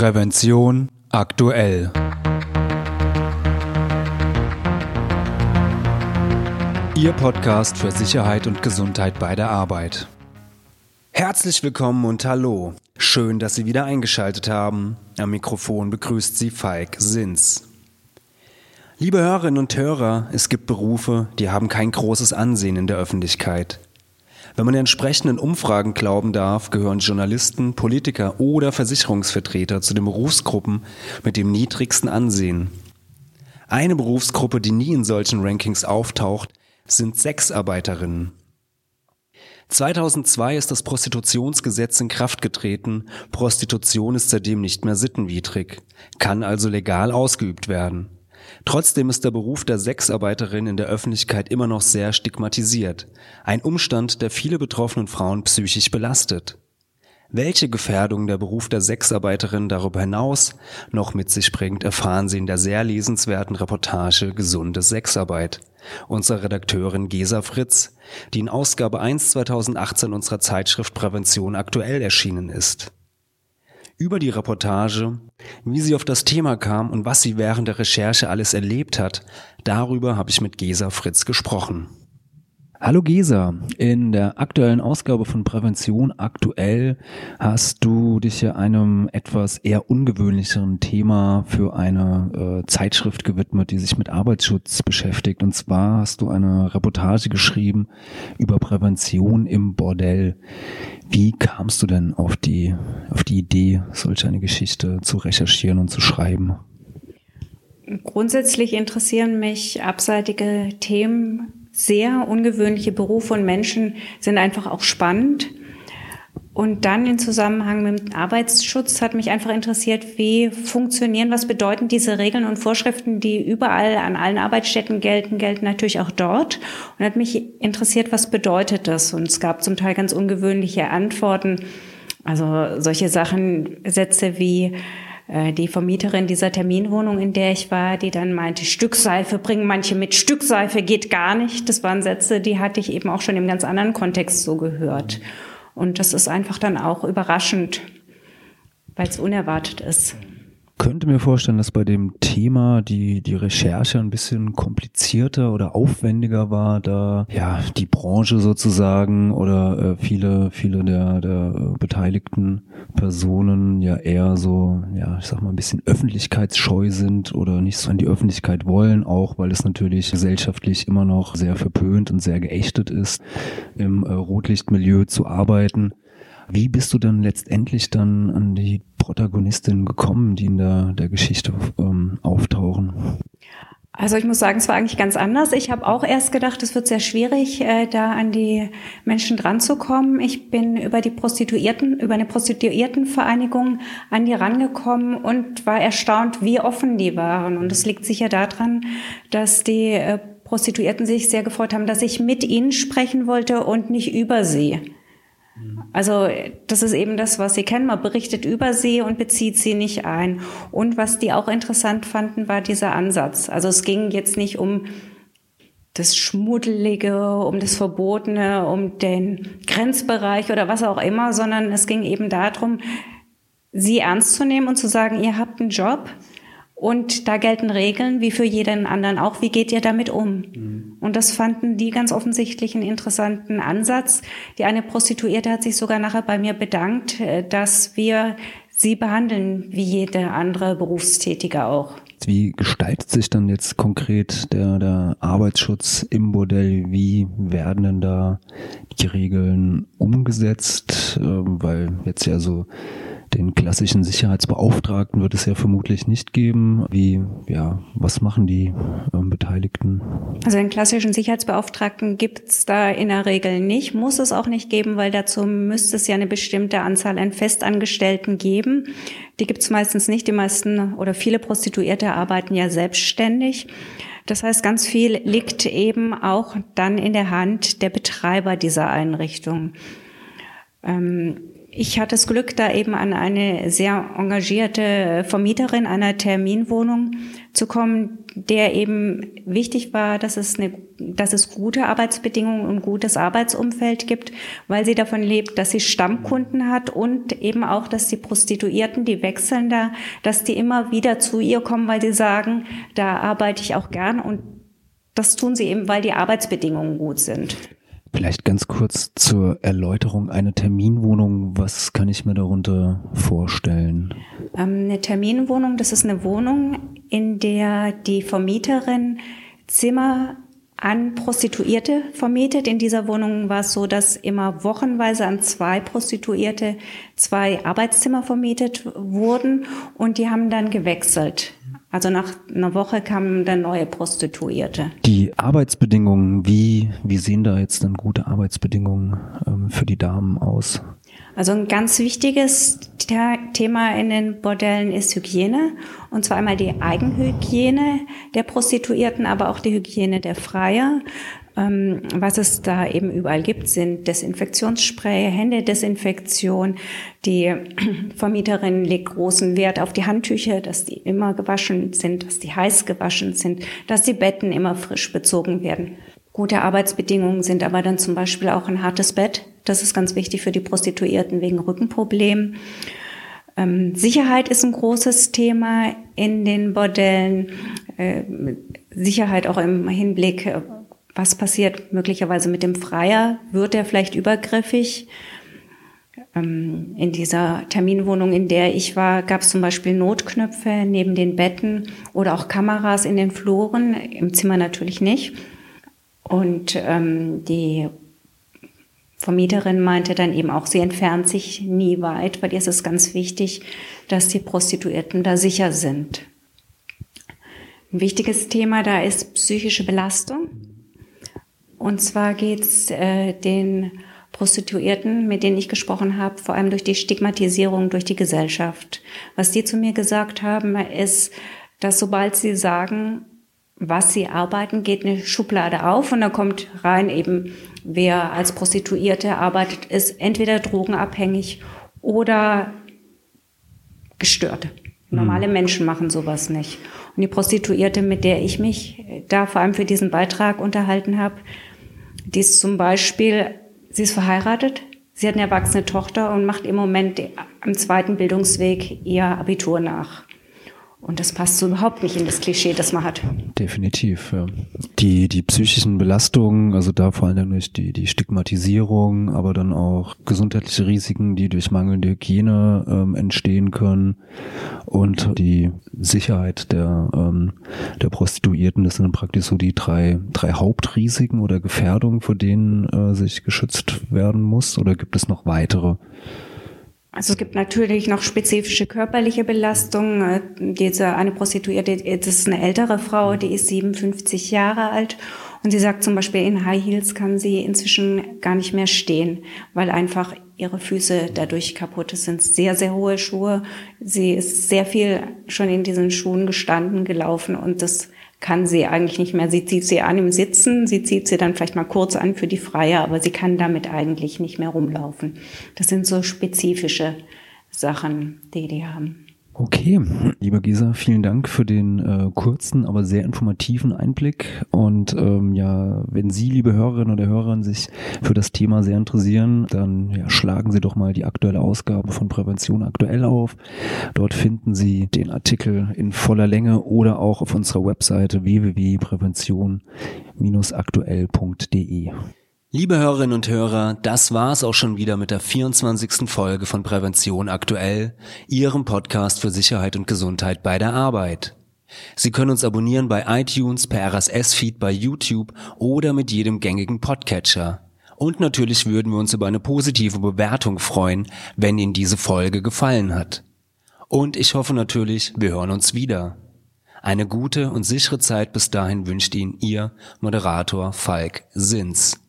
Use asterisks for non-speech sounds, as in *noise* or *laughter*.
Prävention aktuell. Ihr Podcast für Sicherheit und Gesundheit bei der Arbeit. Herzlich willkommen und hallo. Schön, dass Sie wieder eingeschaltet haben. Am Mikrofon begrüßt Sie Falk Sins. Liebe Hörerinnen und Hörer, es gibt Berufe, die haben kein großes Ansehen in der Öffentlichkeit. Wenn man den entsprechenden Umfragen glauben darf, gehören Journalisten, Politiker oder Versicherungsvertreter zu den Berufsgruppen mit dem niedrigsten Ansehen. Eine Berufsgruppe, die nie in solchen Rankings auftaucht, sind Sexarbeiterinnen. 2002 ist das Prostitutionsgesetz in Kraft getreten. Prostitution ist seitdem nicht mehr sittenwidrig, kann also legal ausgeübt werden. Trotzdem ist der Beruf der Sexarbeiterin in der Öffentlichkeit immer noch sehr stigmatisiert. Ein Umstand, der viele betroffenen Frauen psychisch belastet. Welche Gefährdungen der Beruf der Sexarbeiterin darüber hinaus noch mit sich bringt, erfahren Sie in der sehr lesenswerten Reportage Gesunde Sexarbeit. Unsere Redakteurin Gesa Fritz, die in Ausgabe 1 2018 unserer Zeitschrift Prävention aktuell erschienen ist über die Reportage, wie sie auf das Thema kam und was sie während der Recherche alles erlebt hat, darüber habe ich mit Gesa Fritz gesprochen. Hallo Gesa, in der aktuellen Ausgabe von Prävention aktuell hast du dich ja einem etwas eher ungewöhnlicheren Thema für eine äh, Zeitschrift gewidmet, die sich mit Arbeitsschutz beschäftigt. Und zwar hast du eine Reportage geschrieben über Prävention im Bordell. Wie kamst du denn auf die, auf die Idee, solch eine Geschichte zu recherchieren und zu schreiben? Grundsätzlich interessieren mich abseitige Themen sehr ungewöhnliche Berufe und Menschen sind einfach auch spannend. Und dann im Zusammenhang mit Arbeitsschutz hat mich einfach interessiert, wie funktionieren, was bedeuten diese Regeln und Vorschriften, die überall an allen Arbeitsstätten gelten, gelten natürlich auch dort. Und hat mich interessiert, was bedeutet das? Und es gab zum Teil ganz ungewöhnliche Antworten. Also solche Sachen, Sätze wie, die Vermieterin dieser Terminwohnung, in der ich war, die dann meinte, Stückseife bringen manche mit, Stückseife geht gar nicht. Das waren Sätze, die hatte ich eben auch schon im ganz anderen Kontext so gehört. Und das ist einfach dann auch überraschend, weil es unerwartet ist könnte mir vorstellen, dass bei dem Thema die, die Recherche ein bisschen komplizierter oder aufwendiger war, da ja die Branche sozusagen oder äh, viele, viele der, der beteiligten Personen ja eher so, ja, ich sag mal, ein bisschen öffentlichkeitsscheu sind oder nicht so an die Öffentlichkeit wollen, auch weil es natürlich gesellschaftlich immer noch sehr verpönt und sehr geächtet ist, im äh, Rotlichtmilieu zu arbeiten. Wie bist du dann letztendlich dann an die Protagonistinnen gekommen, die in der, der Geschichte ähm, auftauchen? Also ich muss sagen, es war eigentlich ganz anders. Ich habe auch erst gedacht, es wird sehr schwierig, äh, da an die Menschen dran zu kommen. Ich bin über die Prostituierten, über eine Prostituiertenvereinigung an die rangekommen und war erstaunt, wie offen die waren. Und es liegt sicher daran, dass die äh, Prostituierten sich sehr gefreut haben, dass ich mit ihnen sprechen wollte und nicht über sie. Also das ist eben das, was sie kennen. Man berichtet über sie und bezieht sie nicht ein. Und was die auch interessant fanden, war dieser Ansatz. Also es ging jetzt nicht um das Schmuddelige, um das Verbotene, um den Grenzbereich oder was auch immer, sondern es ging eben darum, sie ernst zu nehmen und zu sagen, ihr habt einen Job, und da gelten Regeln wie für jeden anderen auch. Wie geht ihr damit um? Mhm. Und das fanden die ganz offensichtlich einen interessanten Ansatz. Die eine Prostituierte hat sich sogar nachher bei mir bedankt, äh, dass wir sie behandeln wie jede andere Berufstätige auch. Wie gestaltet sich dann jetzt konkret der, der Arbeitsschutz im Bordell? Wie werden denn da die Regeln umgesetzt? Ähm, weil jetzt ja so den klassischen Sicherheitsbeauftragten wird es ja vermutlich nicht geben. Wie, ja, was machen die ähm, Beteiligten? Also den klassischen Sicherheitsbeauftragten gibt es da in der Regel nicht, muss es auch nicht geben, weil dazu müsste es ja eine bestimmte Anzahl an Festangestellten geben. Die gibt es meistens nicht. Die meisten oder viele Prostituierte arbeiten ja selbstständig. Das heißt, ganz viel liegt eben auch dann in der Hand der Betreiber dieser Einrichtung. Ähm, ich hatte das Glück, da eben an eine sehr engagierte Vermieterin einer Terminwohnung zu kommen, der eben wichtig war, dass es, eine, dass es gute Arbeitsbedingungen und gutes Arbeitsumfeld gibt, weil sie davon lebt, dass sie Stammkunden hat und eben auch, dass die Prostituierten, die wechseln da, dass die immer wieder zu ihr kommen, weil sie sagen, da arbeite ich auch gern und das tun sie eben, weil die Arbeitsbedingungen gut sind. Vielleicht ganz kurz zur Erläuterung eine Terminwohnung. Was kann ich mir darunter vorstellen? Ähm, eine Terminwohnung, das ist eine Wohnung, in der die Vermieterin Zimmer an Prostituierte vermietet. In dieser Wohnung war es so, dass immer wochenweise an zwei Prostituierte zwei Arbeitszimmer vermietet wurden und die haben dann gewechselt. Also nach einer Woche kamen dann neue Prostituierte. Die Arbeitsbedingungen, wie, wie sehen da jetzt dann gute Arbeitsbedingungen ähm, für die Damen aus? Also ein ganz wichtiges Thema in den Bordellen ist Hygiene. Und zwar einmal die Eigenhygiene der Prostituierten, aber auch die Hygiene der Freier. Ähm, was es da eben überall gibt, sind Desinfektionsspray, Händedesinfektion. Die *clears throat* Vermieterin legt großen Wert auf die Handtücher, dass die immer gewaschen sind, dass die heiß gewaschen sind, dass die Betten immer frisch bezogen werden. Gute Arbeitsbedingungen sind aber dann zum Beispiel auch ein hartes Bett. Das ist ganz wichtig für die Prostituierten wegen Rückenproblemen. Ähm, Sicherheit ist ein großes Thema in den Bordellen. Äh, Sicherheit auch im Hinblick was passiert möglicherweise mit dem Freier? Wird er vielleicht übergriffig? Ähm, in dieser Terminwohnung, in der ich war, gab es zum Beispiel Notknöpfe neben den Betten oder auch Kameras in den Fluren, im Zimmer natürlich nicht. Und ähm, die Vermieterin meinte dann eben auch, sie entfernt sich nie weit, weil ihr ist es ganz wichtig, dass die Prostituierten da sicher sind. Ein wichtiges Thema da ist psychische Belastung. Und zwar geht's äh, den Prostituierten, mit denen ich gesprochen habe, vor allem durch die Stigmatisierung durch die Gesellschaft. Was die zu mir gesagt haben, ist, dass sobald sie sagen, was sie arbeiten, geht eine Schublade auf und da kommt rein eben, wer als Prostituierte arbeitet, ist entweder drogenabhängig oder gestört. Normale mhm. Menschen machen sowas nicht. Und die Prostituierte, mit der ich mich da vor allem für diesen Beitrag unterhalten habe, die ist zum Beispiel, sie ist verheiratet, sie hat eine erwachsene Tochter und macht im Moment am zweiten Bildungsweg ihr Abitur nach. Und das passt so überhaupt nicht in das Klischee, das man hat. Definitiv, ja. Die, die psychischen Belastungen, also da vor allem durch die, die Stigmatisierung, aber dann auch gesundheitliche Risiken, die durch mangelnde Hygiene ähm, entstehen können und die Sicherheit der, ähm, der Prostituierten, das sind praktisch so die drei, drei Hauptrisiken oder Gefährdungen, vor denen äh, sich geschützt werden muss, oder gibt es noch weitere? Also es gibt natürlich noch spezifische körperliche Belastungen. Äh, diese eine Prostituierte, das ist eine ältere Frau, die ist 57 Jahre alt und sie sagt zum Beispiel, in High Heels kann sie inzwischen gar nicht mehr stehen, weil einfach ihre Füße dadurch kaputt sind. Sehr, sehr hohe Schuhe. Sie ist sehr viel schon in diesen Schuhen gestanden, gelaufen und das kann sie eigentlich nicht mehr. Sie zieht sie an im Sitzen, sie zieht sie dann vielleicht mal kurz an für die Freie, aber sie kann damit eigentlich nicht mehr rumlaufen. Das sind so spezifische Sachen, die die haben. Okay, lieber Gisa, vielen Dank für den äh, kurzen, aber sehr informativen Einblick. Und ähm, ja, wenn Sie, liebe Hörerinnen oder Hörer, sich für das Thema sehr interessieren, dann ja, schlagen Sie doch mal die aktuelle Ausgabe von Prävention aktuell auf. Dort finden Sie den Artikel in voller Länge oder auch auf unserer Webseite www.prävention-aktuell.de. Liebe Hörerinnen und Hörer, das war's auch schon wieder mit der 24. Folge von Prävention aktuell, Ihrem Podcast für Sicherheit und Gesundheit bei der Arbeit. Sie können uns abonnieren bei iTunes, per RSS-Feed bei YouTube oder mit jedem gängigen Podcatcher. Und natürlich würden wir uns über eine positive Bewertung freuen, wenn Ihnen diese Folge gefallen hat. Und ich hoffe natürlich, wir hören uns wieder. Eine gute und sichere Zeit bis dahin wünscht Ihnen Ihr Moderator Falk Sins.